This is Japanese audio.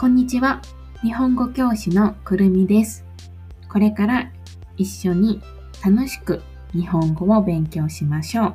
こんにちは。日本語教師のくるみです。これから一緒に楽しく日本語を勉強しましょう。